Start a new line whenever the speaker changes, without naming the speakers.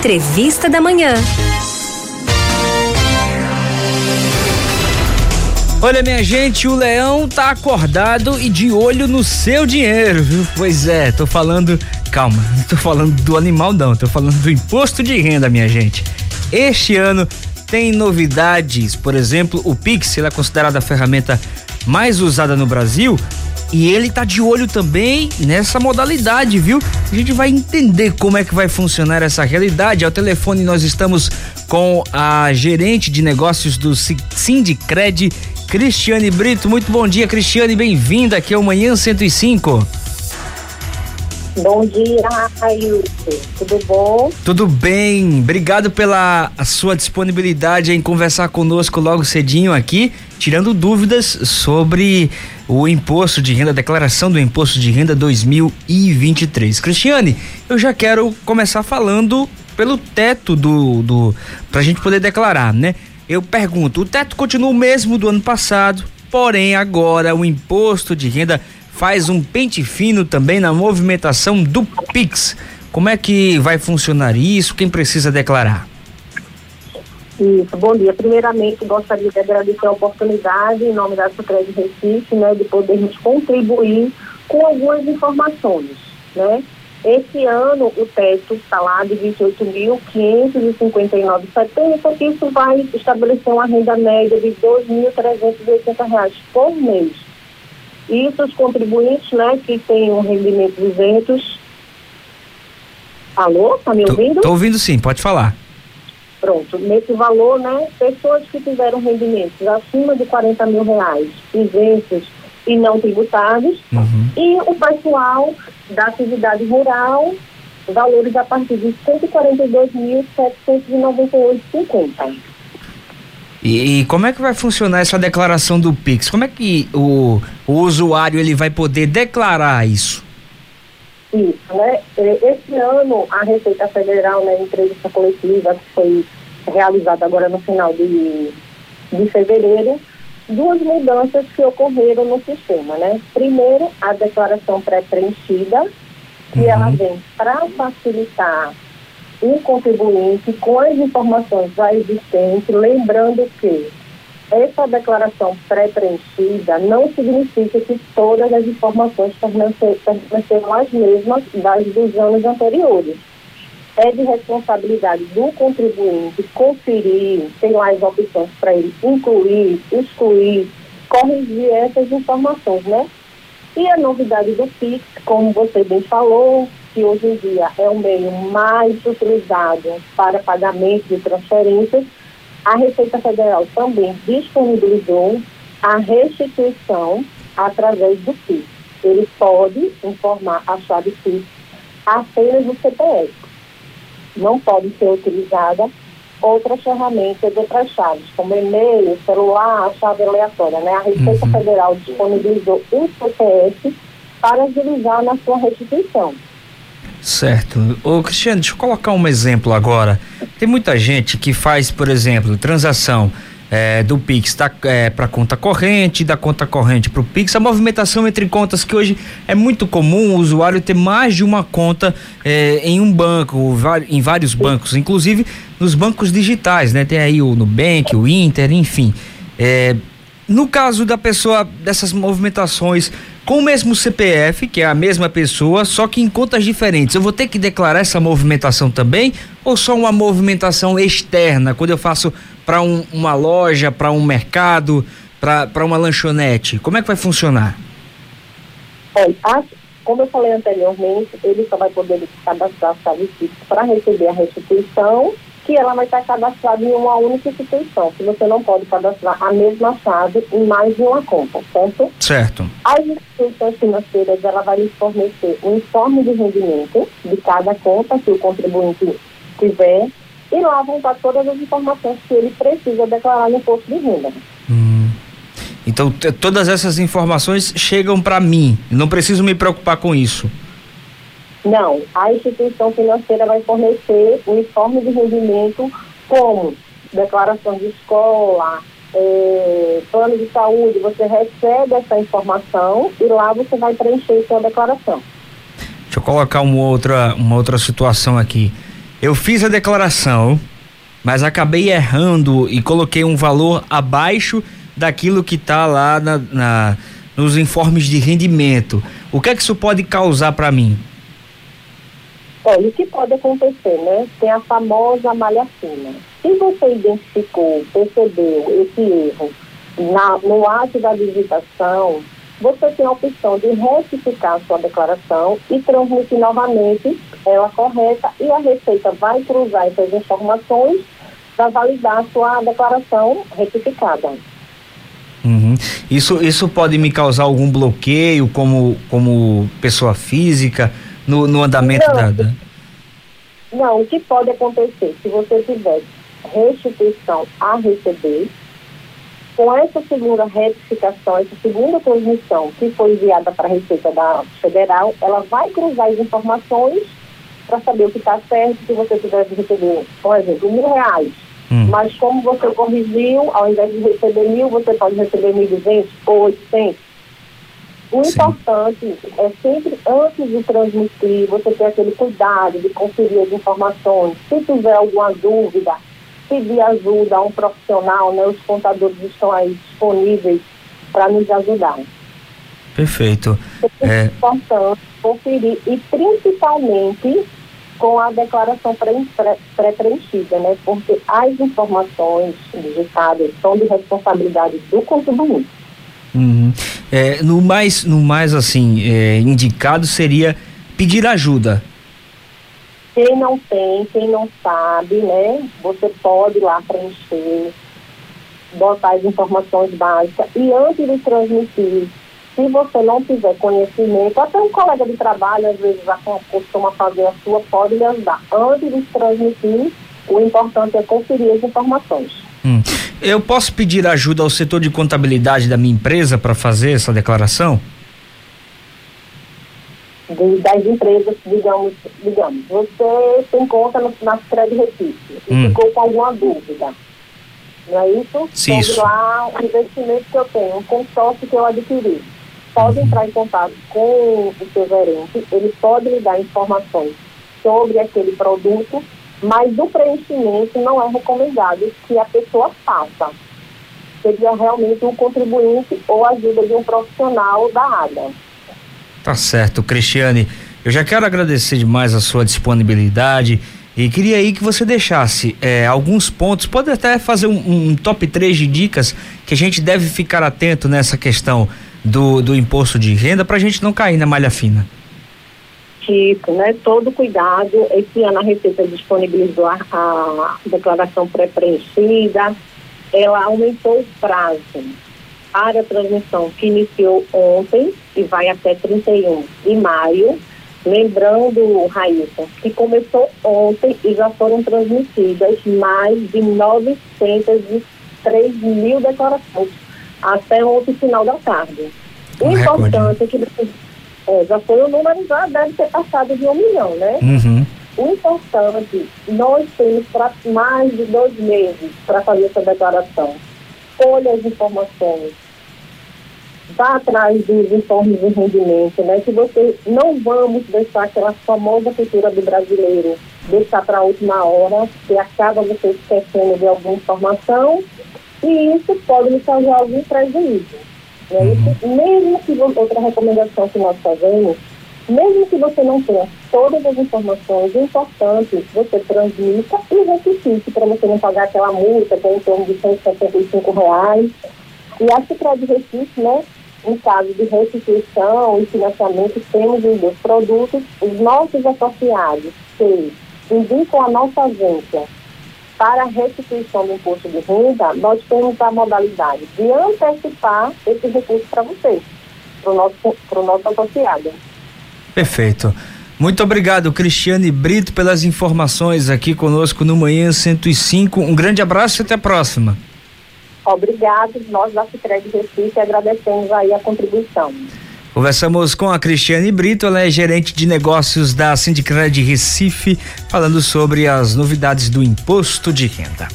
Entrevista da Manhã.
Olha, minha gente, o leão tá acordado e de olho no seu dinheiro, viu? Pois é, tô falando. Calma, não tô falando do animal, não, tô falando do imposto de renda, minha gente. Este ano tem novidades, por exemplo, o Pix, ele é considerado a ferramenta mais usada no Brasil e ele tá de olho também nessa modalidade, viu? A gente vai entender como é que vai funcionar essa realidade. Ao telefone nós estamos com a gerente de negócios do Sindicred, Cristiane Brito. Muito bom dia, Cristiane, bem-vinda aqui ao Manhã 105.
Bom dia, Ailton. Tudo bom?
Tudo bem. Obrigado pela sua disponibilidade em conversar conosco logo cedinho aqui, tirando dúvidas sobre o imposto de renda, a declaração do imposto de renda 2023. Cristiane, eu já quero começar falando pelo teto do, do pra gente poder declarar, né? Eu pergunto, o teto continua o mesmo do ano passado, porém agora o imposto de renda faz um pente fino também na movimentação do Pix. Como é que vai funcionar isso? Quem precisa declarar?
Isso, bom dia. Primeiramente, gostaria de agradecer a oportunidade, em nome da Sucred Recife, né, de podermos contribuir com algumas informações, né? Esse ano, o teto está lá de 28.559,70, que isso vai estabelecer uma renda média de R$ 2.380 por mês. Isso os contribuintes, né, que têm um rendimento isentos. Alô, tá me ouvindo?
Tô, tô ouvindo sim, pode falar.
Pronto, nesse valor, né, pessoas que tiveram rendimentos acima de 40 mil reais, isentos e não tributados, uhum. e o pessoal da atividade rural, valores a partir de 142.798,50.
E, e, como é que vai funcionar essa declaração do Pix? Como é que o, o usuário ele vai poder declarar isso?
Isso, né? Esse ano a Receita Federal, na né, entrevista coletiva que foi realizada agora no final de, de fevereiro, duas mudanças que ocorreram no sistema, né? Primeiro, a declaração pré-preenchida, que uhum. ela vem para facilitar um contribuinte com as informações já existentes, lembrando que essa declaração pré-preenchida não significa que todas as informações permaneceram as mesmas das dos anos anteriores. É de responsabilidade do contribuinte conferir, tem as opções para ele incluir, excluir, corrigir essas informações, né? E a novidade do PIX, como você bem falou, que hoje em dia é o meio mais utilizado para pagamento de transferências, a Receita Federal também disponibilizou a restituição através do PIX. Ele pode informar a chave PIX apenas no CPF. Não pode ser utilizada outras ferramentas, outras chaves, como e-mail, celular, chave aleatória. Né? A Receita uhum. Federal disponibilizou o CPF para utilizar na sua restituição.
Certo. Ô Cristiano, deixa eu colocar um exemplo agora. Tem muita gente que faz, por exemplo, transação é, do Pix tá, é, para conta corrente, da conta corrente para o Pix, a movimentação entre contas que hoje é muito comum o usuário ter mais de uma conta é, em um banco, em vários bancos, inclusive nos bancos digitais, né? Tem aí o Nubank, o Inter, enfim. É, no caso da pessoa dessas movimentações com o mesmo CPF, que é a mesma pessoa, só que em contas diferentes. Eu vou ter que declarar essa movimentação também ou só uma movimentação externa, quando eu faço para um, uma loja, para um mercado, para uma lanchonete? Como é que vai funcionar?
É, a, como eu falei anteriormente, ele só vai poder cadastrar chave para receber a restituição que ela vai estar cadastrada em uma única instituição, que você não pode cadastrar a mesma chave em mais de uma conta, certo?
Certo.
As instituições financeiras, ela vai lhe fornecer um informe de rendimento de cada conta que o contribuinte tiver e lá vão estar todas as informações que ele precisa declarar no imposto de renda.
Hum. Então, todas essas informações chegam para mim, não preciso me preocupar com isso.
Não, a instituição financeira vai fornecer o informe de rendimento como declaração de escola, é, plano de saúde, você recebe essa informação e lá você vai preencher sua declaração.
Deixa eu colocar uma outra, uma outra situação aqui. eu fiz a declaração, mas acabei errando e coloquei um valor abaixo daquilo que está lá na, na, nos informes de rendimento. O que é que isso pode causar para mim?
Olha, o que pode acontecer, né? Tem a famosa malha fina. Se você identificou, percebeu esse erro na, no ato da digitação, você tem a opção de retificar a sua declaração e transmitir novamente ela correta e a Receita vai cruzar essas informações para validar a sua declaração retificada.
Uhum. Isso, isso pode me causar algum bloqueio como, como pessoa física no, no andamento não, da, da.
Não, o que pode acontecer se você tiver restituição a receber, com essa segunda retificação, essa segunda transmissão que foi enviada para a Receita da Federal, ela vai cruzar as informações para saber o que está certo, se você tivesse receber, por exemplo, mil reais. Hum. Mas como você corrigiu, ao invés de receber mil, você pode receber mil duzentos ou oitocentos. O Sim. importante é sempre, antes de transmitir, você ter aquele cuidado de conferir as informações. Se tiver alguma dúvida, pedir ajuda a um profissional, né? Os contadores estão aí disponíveis para nos ajudar.
Perfeito.
É, é importante conferir e principalmente com a declaração pré-preenchida, né? Porque as informações digitadas são de responsabilidade do contribuinte.
Uhum. É, no mais, no mais assim, é, indicado seria pedir ajuda
quem não tem, quem não sabe, né? Você pode ir lá preencher, botar as informações básicas e antes de transmitir, se você não tiver conhecimento, até um colega de trabalho às vezes já costuma fazer a sua, pode lhe ajudar. Antes de transmitir, o importante é conferir as informações.
Hum. Eu posso pedir ajuda ao setor de contabilidade da minha empresa para fazer essa declaração?
De, das empresas, digamos, digamos, você tem conta no, na Fred Recife e hum. ficou com alguma dúvida. Não é isso?
Sim, isso.
lá o investimento que eu tenho, um consórcio que eu adquiri. Pode uhum. entrar em contato com o seu gerente, ele pode lhe dar informações sobre aquele produto, mas do preenchimento não é recomendado que a pessoa faça. Seria realmente um contribuinte ou ajuda de um profissional da área.
Tá certo, Cristiane. Eu já quero agradecer demais a sua disponibilidade e queria aí que você deixasse é, alguns pontos, pode até fazer um, um, top 3 de dicas que a gente deve ficar atento nessa questão do, do imposto de renda para a gente não cair na malha fina.
Isso, né? Todo cuidado. Esse ano a Receita disponibilizou a, a declaração pré-preenchida, ela aumentou o prazo para a transmissão que iniciou ontem e vai até 31 de maio. Lembrando, Raíssa, que começou ontem e já foram transmitidas mais de 903 mil declarações até ontem, final da tarde. O um importante é que é, já foi o número, já deve ter passado de um milhão, né?
Uhum.
O importante, nós temos para mais de dois meses para fazer essa declaração colha as informações, vá atrás dos informes de rendimento, né? Que você não vamos deixar aquela famosa cultura do brasileiro deixar para a última hora, que acaba você esquecendo de alguma informação e isso pode lhe causar algum prejuízo. Né? Isso, mesmo que outra recomendação que nós fazemos, mesmo que você não tenha todas as informações importantes, você transmita e rectifique para você não pagar aquela multa que é em torno de 175 reais. E a Cicred Recife, né, em caso de restituição e financiamento, temos os dois produtos. Os nossos associados que indicam a nossa agência para a restituição do imposto de renda, nós temos a modalidade de antecipar esse recurso para vocês, para o nosso, nosso associado.
Perfeito. Muito obrigado, Cristiane Brito, pelas informações aqui conosco no Manhã 105. Um grande abraço e até a próxima.
Obrigado, nós da Cicred Recife agradecemos aí a contribuição.
Conversamos com a Cristiane Brito, ela é gerente de negócios da Sindicred Recife, falando sobre as novidades do imposto de renda.